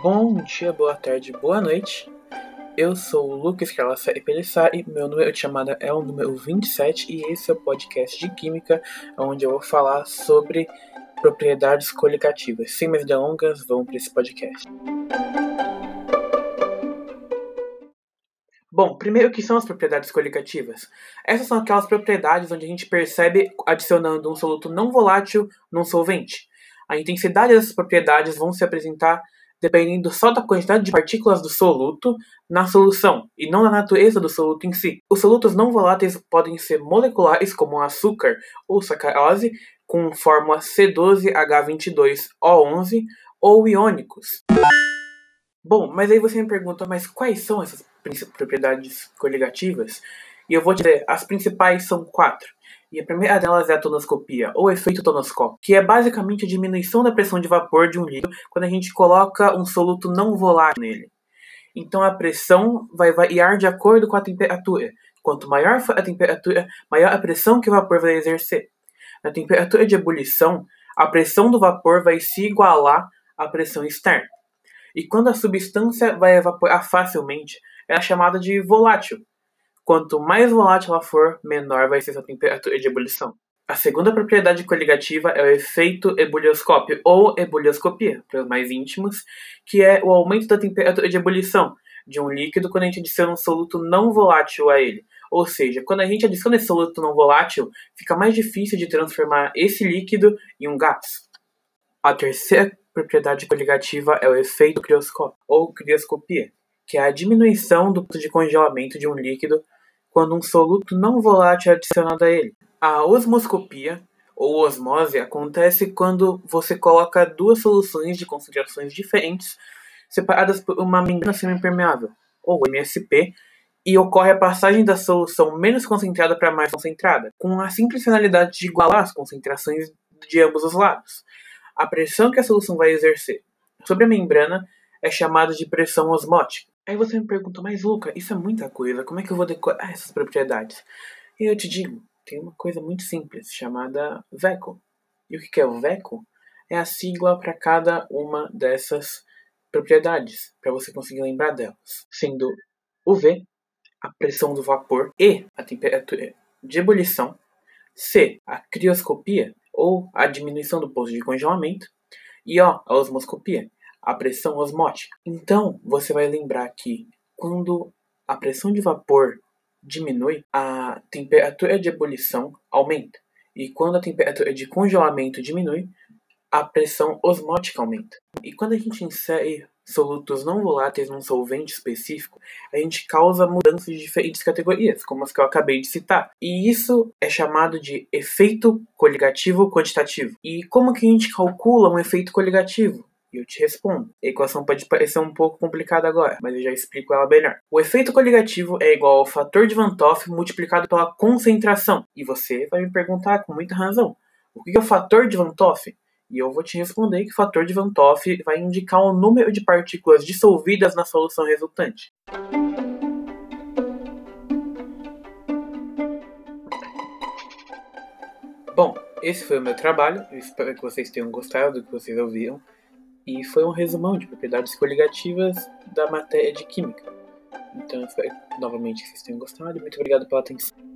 Bom dia, boa tarde, boa noite. Eu sou o Lucas Calassa e Pelissar e meu número de chamada é o número 27 e esse é o podcast de Química, onde eu vou falar sobre propriedades coligativas. Sem mais delongas, vamos para esse podcast. Bom, primeiro o que são as propriedades coligativas? Essas são aquelas propriedades onde a gente percebe adicionando um soluto não volátil num solvente. A intensidade dessas propriedades vão se apresentar dependendo só da quantidade de partículas do soluto na solução, e não da natureza do soluto em si. Os solutos não voláteis podem ser moleculares, como açúcar ou sacarose, com fórmula C12H22O11, ou iônicos. Bom, mas aí você me pergunta, mas quais são essas propriedades coligativas? E eu vou dizer, as principais são quatro. E a primeira delas é a tonoscopia, ou efeito tonoscópio, que é basicamente a diminuição da pressão de vapor de um líquido quando a gente coloca um soluto não volátil nele. Então a pressão vai variar de acordo com a temperatura. Quanto maior a temperatura, maior a pressão que o vapor vai exercer. Na temperatura de ebulição, a pressão do vapor vai se igualar à pressão externa. E quando a substância vai evaporar facilmente, é chamada de volátil, Quanto mais volátil ela for, menor vai ser sua temperatura de ebulição. A segunda propriedade coligativa é o efeito ebulioscópio, ou ebulioscopia, para os mais íntimos, que é o aumento da temperatura de ebulição de um líquido quando a gente adiciona um soluto não volátil a ele. Ou seja, quando a gente adiciona esse soluto não volátil, fica mais difícil de transformar esse líquido em um gás. A terceira propriedade coligativa é o efeito crioscópio, ou crioscopia, que é a diminuição do ponto de congelamento de um líquido quando um soluto não volátil é adicionado a ele. A osmoscopia, ou osmose, acontece quando você coloca duas soluções de concentrações diferentes separadas por uma membrana semipermeável, ou MSP, e ocorre a passagem da solução menos concentrada para mais concentrada, com a simples finalidade de igualar as concentrações de ambos os lados. A pressão que a solução vai exercer sobre a membrana é chamada de pressão osmótica. Aí você me pergunta, mas Luca, isso é muita coisa, como é que eu vou decorar essas propriedades? E eu te digo, tem uma coisa muito simples chamada VECO. E o que é o VECO? É a sigla para cada uma dessas propriedades, para você conseguir lembrar delas. Sendo o V, a pressão do vapor, E, a temperatura de ebulição, C, a crioscopia, ou a diminuição do posto de congelamento, e O, a osmoscopia, a pressão osmótica. Então, você vai lembrar que quando a pressão de vapor diminui, a temperatura de ebulição aumenta. E quando a temperatura de congelamento diminui, a pressão osmótica aumenta. E quando a gente insere solutos não voláteis num solvente específico, a gente causa mudanças de diferentes categorias, como as que eu acabei de citar. E isso é chamado de efeito coligativo quantitativo. E como que a gente calcula um efeito coligativo? E eu te respondo. A equação pode parecer um pouco complicada agora, mas eu já explico ela melhor. O efeito coligativo é igual ao fator de Van Toff multiplicado pela concentração. E você vai me perguntar com muita razão: o que é o fator de Van Toff? E eu vou te responder que o fator de Van Toff vai indicar o número de partículas dissolvidas na solução resultante. Bom, esse foi o meu trabalho. Espero que vocês tenham gostado do que vocês ouviram e foi um resumão de propriedades coligativas da matéria de química. Então, espero novamente que vocês tenham gostado muito obrigado pela atenção.